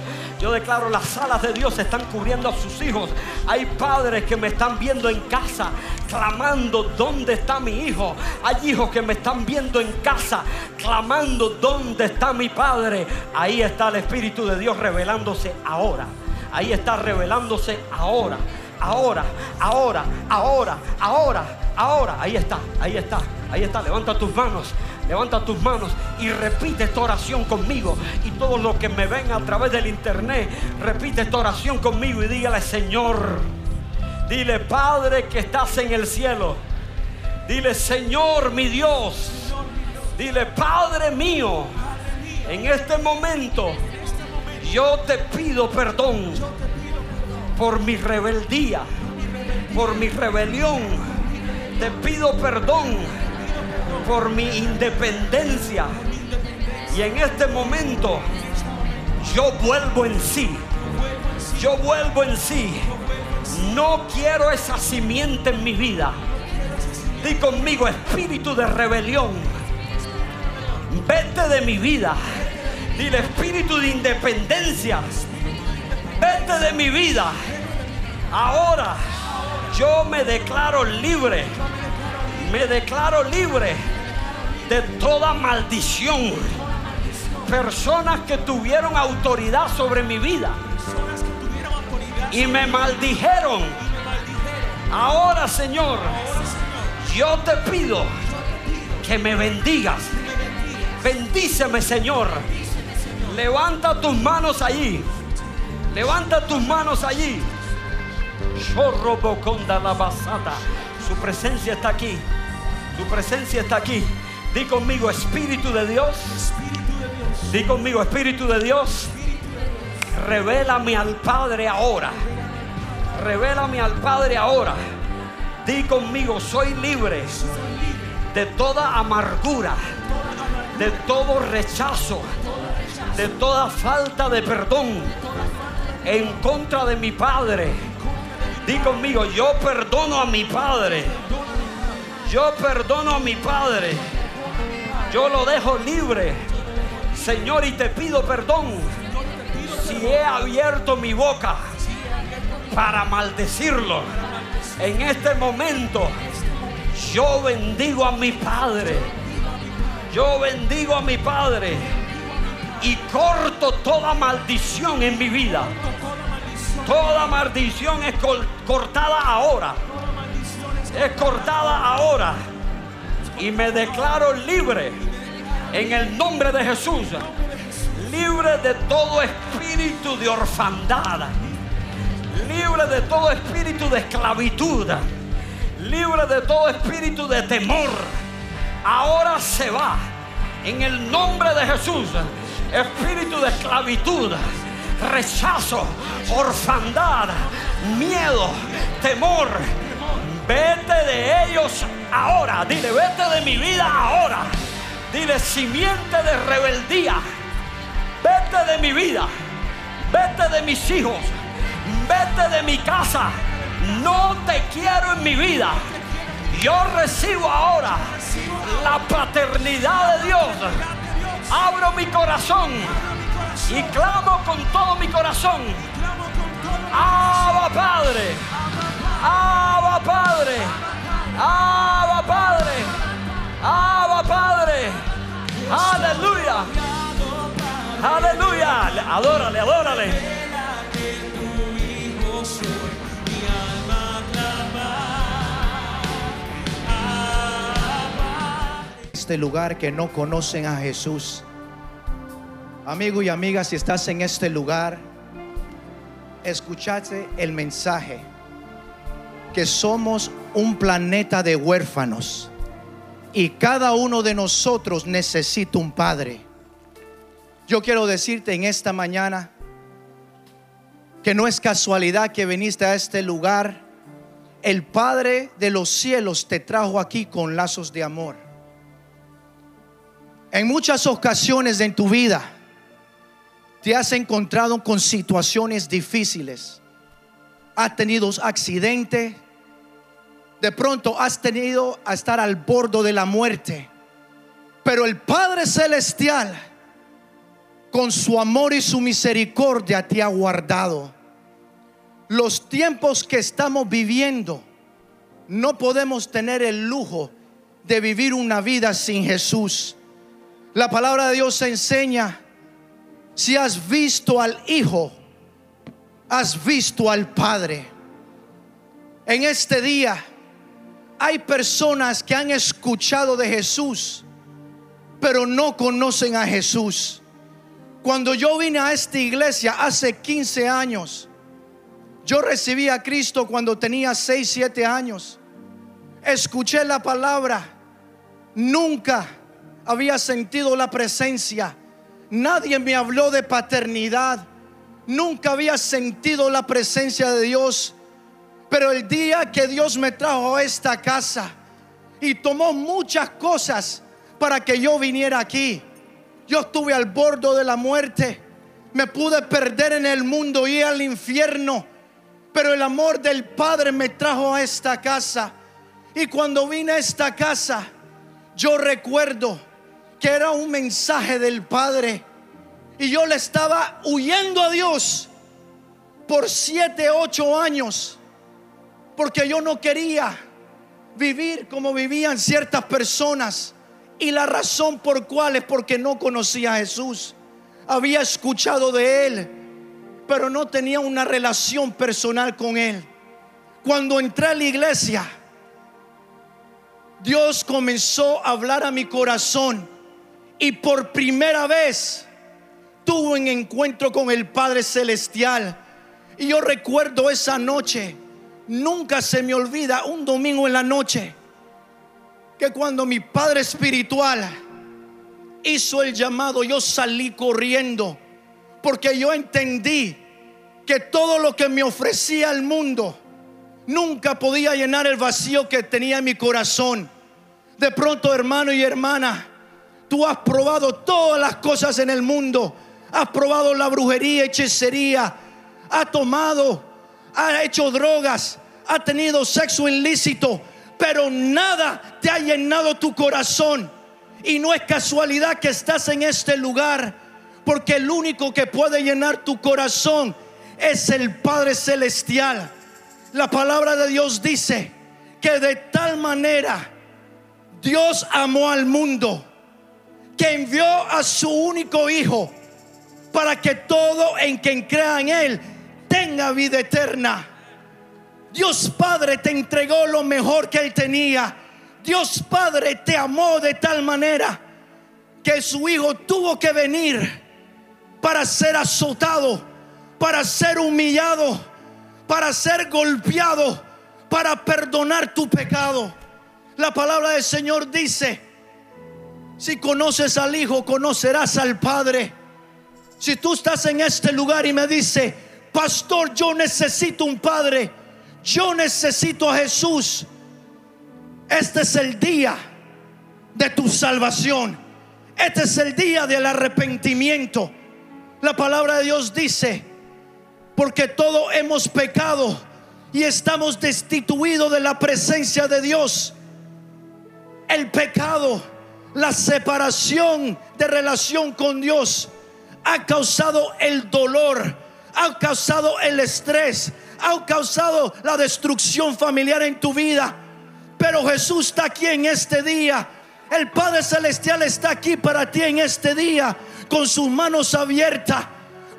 Yo declaro las alas de Dios están cubriendo a sus hijos. Hay padres que me están viendo en casa clamando, ¿dónde está mi hijo? Hay hijos que me están viendo en casa clamando, ¿dónde está mi padre? Ahí está el Espíritu de Dios revelándose ahora. Ahí está revelándose ahora. Ahora, ahora, ahora, ahora, ahora. Ahí está, ahí está, ahí está. Levanta tus manos. Levanta tus manos y repite esta oración conmigo. Y todos los que me ven a través del internet, repite esta oración conmigo y dígale, Señor, dile, Padre que estás en el cielo. Dile, Señor mi Dios. Dile, Padre mío, en este momento yo te pido perdón por mi rebeldía, por mi rebelión. Te pido perdón por mi independencia. Y en este momento yo vuelvo en sí. Yo vuelvo en sí. No quiero esa simiente en mi vida. Di conmigo, espíritu de rebelión. Vete de mi vida. Dile, espíritu de independencia. Vete de mi vida. Ahora yo me declaro libre. Me declaro libre de toda maldición. Personas que tuvieron autoridad sobre mi vida y me maldijeron. Ahora, Señor, yo te pido que me bendigas. Bendíceme, Señor. Levanta tus manos allí. Levanta tus manos allí. Shorroboconda la basata. Su presencia está aquí. Su presencia está aquí. Di conmigo, Espíritu de Dios. Di conmigo, Espíritu de Dios. Revélame al Padre ahora. Revélame al Padre ahora. Di conmigo, soy libre de toda amargura, de todo rechazo, de toda falta de perdón en contra de mi Padre. Di conmigo, yo perdono a mi Padre. Yo perdono a mi Padre. Yo lo dejo libre. Señor, y te pido perdón si he abierto mi boca para maldecirlo. En este momento yo bendigo a mi Padre. Yo bendigo a mi Padre y corto toda maldición en mi vida. Toda maldición es cortada ahora. Es cortada ahora. Y me declaro libre en el nombre de Jesús. Libre de todo espíritu de orfandad. Libre de todo espíritu de esclavitud. Libre de todo espíritu de temor. Ahora se va. En el nombre de Jesús. Espíritu de esclavitud. Rechazo. Orfandad. Miedo. Temor. Vete de ellos ahora. Dile, vete de mi vida ahora. Dile, simiente de rebeldía. Vete de mi vida. Vete de mis hijos. Vete de mi casa. No te quiero en mi vida. Yo recibo ahora la paternidad de Dios. Abro mi corazón y clamo con todo mi corazón. Abba Padre. Abba Padre. Abba Padre. Abba Padre. Aleluya. Aleluya. Adórale, adórale. Este lugar que no conocen a Jesús. Amigo y amiga, si estás en este lugar, escuchaste el mensaje que somos un planeta de huérfanos y cada uno de nosotros necesita un padre. Yo quiero decirte en esta mañana que no es casualidad que viniste a este lugar. El Padre de los cielos te trajo aquí con lazos de amor. En muchas ocasiones en tu vida te has encontrado con situaciones difíciles. Has tenido accidente. De pronto has tenido a estar al borde de la muerte. Pero el Padre Celestial, con su amor y su misericordia, te ha guardado. Los tiempos que estamos viviendo, no podemos tener el lujo de vivir una vida sin Jesús. La palabra de Dios enseña, si has visto al Hijo, has visto al Padre. En este día hay personas que han escuchado de Jesús, pero no conocen a Jesús. Cuando yo vine a esta iglesia hace 15 años, yo recibí a Cristo cuando tenía 6, 7 años. Escuché la palabra. Nunca había sentido la presencia. Nadie me habló de paternidad. Nunca había sentido la presencia de Dios. Pero el día que Dios me trajo a esta casa y tomó muchas cosas para que yo viniera aquí. Yo estuve al borde de la muerte. Me pude perder en el mundo y al infierno. Pero el amor del Padre me trajo a esta casa. Y cuando vine a esta casa, yo recuerdo que era un mensaje del Padre. Y yo le estaba huyendo a Dios por siete, ocho años. Porque yo no quería vivir como vivían ciertas personas. Y la razón por cuál es porque no conocía a Jesús. Había escuchado de Él, pero no tenía una relación personal con Él. Cuando entré a la iglesia, Dios comenzó a hablar a mi corazón y por primera vez tuve un encuentro con el Padre Celestial. Y yo recuerdo esa noche, nunca se me olvida, un domingo en la noche, que cuando mi Padre Espiritual hizo el llamado, yo salí corriendo, porque yo entendí que todo lo que me ofrecía el mundo nunca podía llenar el vacío que tenía en mi corazón. De pronto, hermano y hermana, tú has probado todas las cosas en el mundo. Has probado la brujería, hechicería. Has tomado, has hecho drogas, has tenido sexo ilícito. Pero nada te ha llenado tu corazón. Y no es casualidad que estás en este lugar. Porque el único que puede llenar tu corazón es el Padre Celestial. La palabra de Dios dice que de tal manera Dios amó al mundo que envió a su único hijo para que todo en quien crea en él tenga vida eterna. Dios Padre te entregó lo mejor que él tenía. Dios Padre te amó de tal manera que su Hijo tuvo que venir para ser azotado, para ser humillado, para ser golpeado, para perdonar tu pecado. La palabra del Señor dice, si conoces al Hijo, conocerás al Padre. Si tú estás en este lugar y me dice, pastor, yo necesito un Padre, yo necesito a Jesús, este es el día de tu salvación. Este es el día del arrepentimiento. La palabra de Dios dice, porque todos hemos pecado y estamos destituidos de la presencia de Dios. El pecado, la separación de relación con Dios ha causado el dolor, ha causado el estrés, ha causado la destrucción familiar en tu vida. Pero Jesús está aquí en este día. El Padre Celestial está aquí para ti en este día con sus manos abiertas.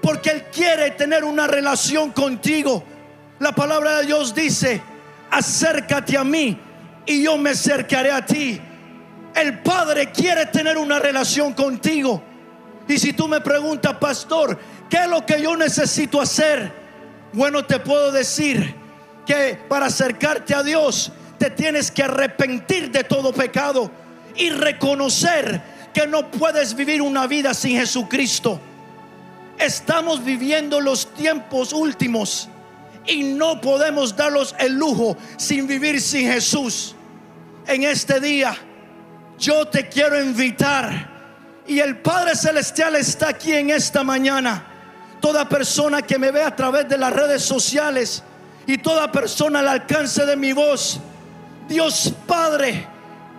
Porque Él quiere tener una relación contigo. La palabra de Dios dice, acércate a mí y yo me acercaré a ti. El Padre quiere tener una relación contigo. Y si tú me preguntas, pastor, ¿qué es lo que yo necesito hacer? Bueno, te puedo decir que para acercarte a Dios te tienes que arrepentir de todo pecado y reconocer que no puedes vivir una vida sin Jesucristo. Estamos viviendo los tiempos últimos y no podemos darlos el lujo sin vivir sin Jesús. En este día yo te quiero invitar y el Padre Celestial está aquí en esta mañana. Toda persona que me ve a través de las redes sociales y toda persona al alcance de mi voz, Dios Padre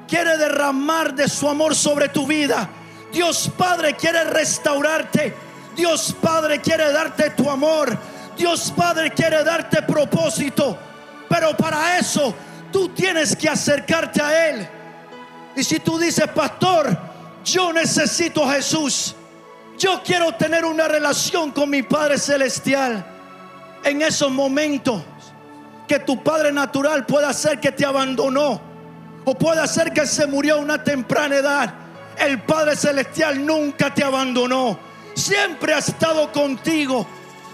quiere derramar de su amor sobre tu vida. Dios Padre quiere restaurarte. Dios Padre quiere darte tu amor. Dios Padre quiere darte propósito. Pero para eso tú tienes que acercarte a Él. Y si tú dices, pastor, yo necesito a Jesús. Yo quiero tener una relación con mi Padre Celestial. En esos momentos que tu Padre natural pueda ser que te abandonó o puede ser que se murió a una temprana edad. El Padre Celestial nunca te abandonó. Siempre ha estado contigo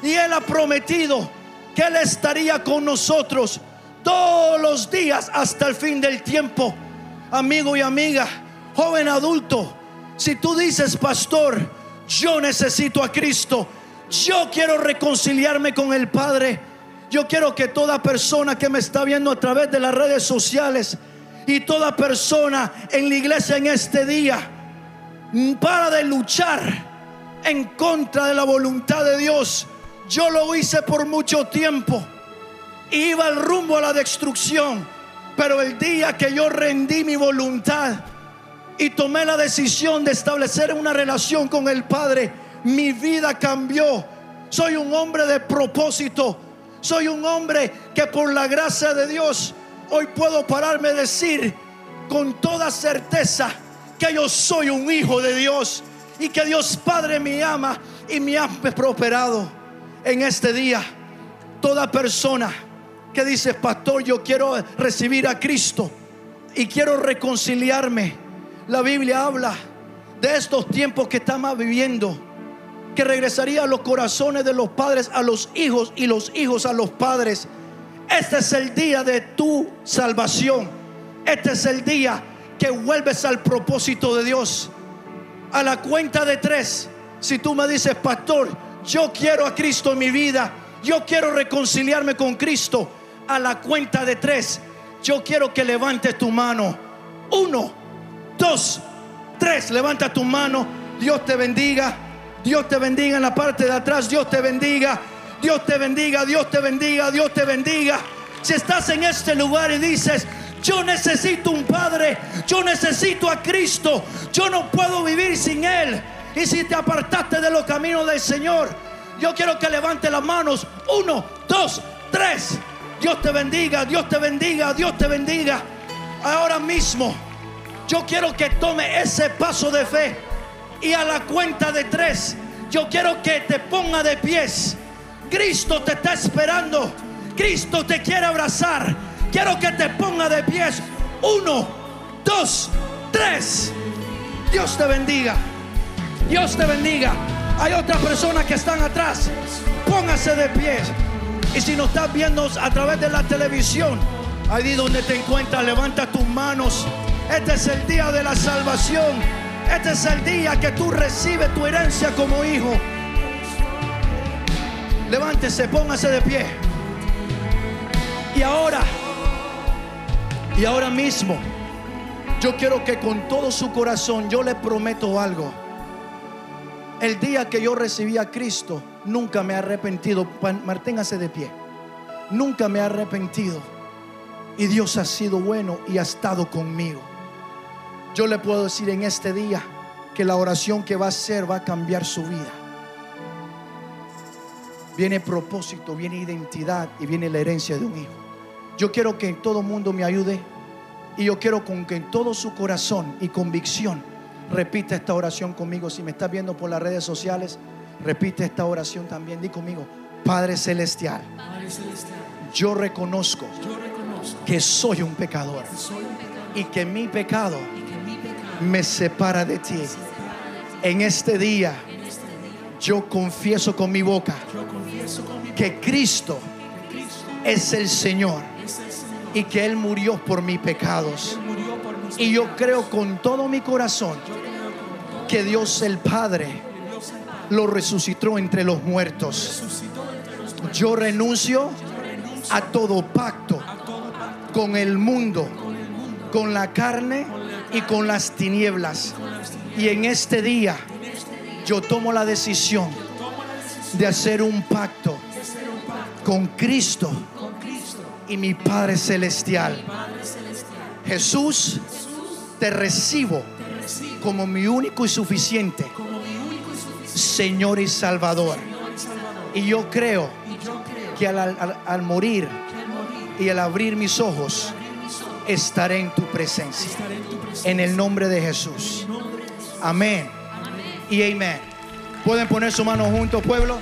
y Él ha prometido que Él estaría con nosotros todos los días hasta el fin del tiempo. Amigo y amiga, joven adulto, si tú dices, pastor, yo necesito a Cristo, yo quiero reconciliarme con el Padre, yo quiero que toda persona que me está viendo a través de las redes sociales y toda persona en la iglesia en este día, para de luchar en contra de la voluntad de Dios. Yo lo hice por mucho tiempo. Iba al rumbo a la destrucción. Pero el día que yo rendí mi voluntad y tomé la decisión de establecer una relación con el Padre, mi vida cambió. Soy un hombre de propósito. Soy un hombre que por la gracia de Dios hoy puedo pararme a decir con toda certeza que yo soy un hijo de Dios y que Dios Padre me ama y me ha prosperado en este día. Toda persona que dice, pastor, yo quiero recibir a Cristo y quiero reconciliarme la Biblia habla de estos tiempos que estamos viviendo, que regresaría a los corazones de los padres a los hijos y los hijos a los padres. Este es el día de tu salvación. Este es el día que vuelves al propósito de Dios. A la cuenta de tres, si tú me dices, pastor, yo quiero a Cristo en mi vida, yo quiero reconciliarme con Cristo. A la cuenta de tres, yo quiero que levantes tu mano. Uno, dos, tres. Levanta tu mano. Dios te bendiga. Dios te bendiga en la parte de atrás. Dios te bendiga. Dios te bendiga. Dios te bendiga. Dios te bendiga. Si estás en este lugar y dices, yo necesito un Padre, yo necesito a Cristo, yo no puedo vivir sin Él. Y si te apartaste de los caminos del Señor, yo quiero que levante las manos. Uno, dos, tres. Dios te bendiga, Dios te bendiga, Dios te bendiga. Ahora mismo. Yo quiero que tome ese paso de fe y a la cuenta de tres, yo quiero que te ponga de pies. Cristo te está esperando. Cristo te quiere abrazar. Quiero que te ponga de pies. Uno, dos, tres. Dios te bendiga. Dios te bendiga. Hay otras personas que están atrás. Póngase de pie. Y si nos estás viendo a través de la televisión, ahí donde te encuentras, levanta tus manos. Este es el día de la salvación. Este es el día que tú recibes tu herencia como hijo. Levántese, póngase de pie. Y ahora, y ahora mismo, yo quiero que con todo su corazón yo le prometo algo. El día que yo recibí a Cristo, nunca me he arrepentido. Manténgase de pie. Nunca me he arrepentido. Y Dios ha sido bueno y ha estado conmigo. Yo le puedo decir en este día que la oración que va a hacer va a cambiar su vida. Viene propósito, viene identidad y viene la herencia de un hijo. Yo quiero que todo mundo me ayude y yo quiero con que en todo su corazón y convicción repita esta oración conmigo. Si me estás viendo por las redes sociales, repite esta oración también. Di conmigo, Padre Celestial, Padre Celestial, yo reconozco yo reconozco que soy un pecador soy un pecador y que mi pecado y que mi pecado me separa de ti. me separa de ti. En este día En este día yo confieso con mi boca yo confieso con mi boca que Cristo que Cristo es el Señor es el Señor. y que Él murió por mis pecados. Por mis Y yo creo con todo mi corazón que Dios el Padre lo resucitó entre los muertos. Yo renuncio a todo pacto con el mundo, con la carne y con las tinieblas. Y en este día yo tomo la decisión de hacer un pacto con Cristo y mi Padre Celestial. Jesús, Te recibo como mi único y suficiente Señor y Salvador. Y yo creo que al, morir y al abrir mis ojos estaré en tu presencia. en el nombre de Jesús. En nombre de Jesús. Amén y amén. ¿Pueden poner su mano juntos, pueblo?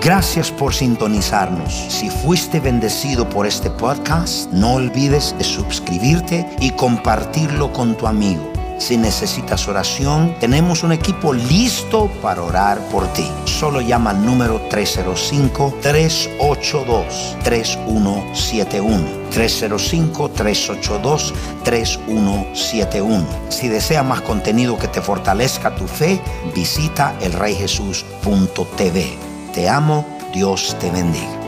Gracias por sintonizarnos. Si fuiste bendecido por este podcast, no olvides de suscribirte y compartirlo con tu amigo. Si necesitas oración, tenemos un equipo listo para orar por ti. Solo llama al número 305-382-3171. 305-382-3171. Si desea más contenido que te fortalezca tu fe, visita elreyjesus.tv. Te amo, Dios te bendiga.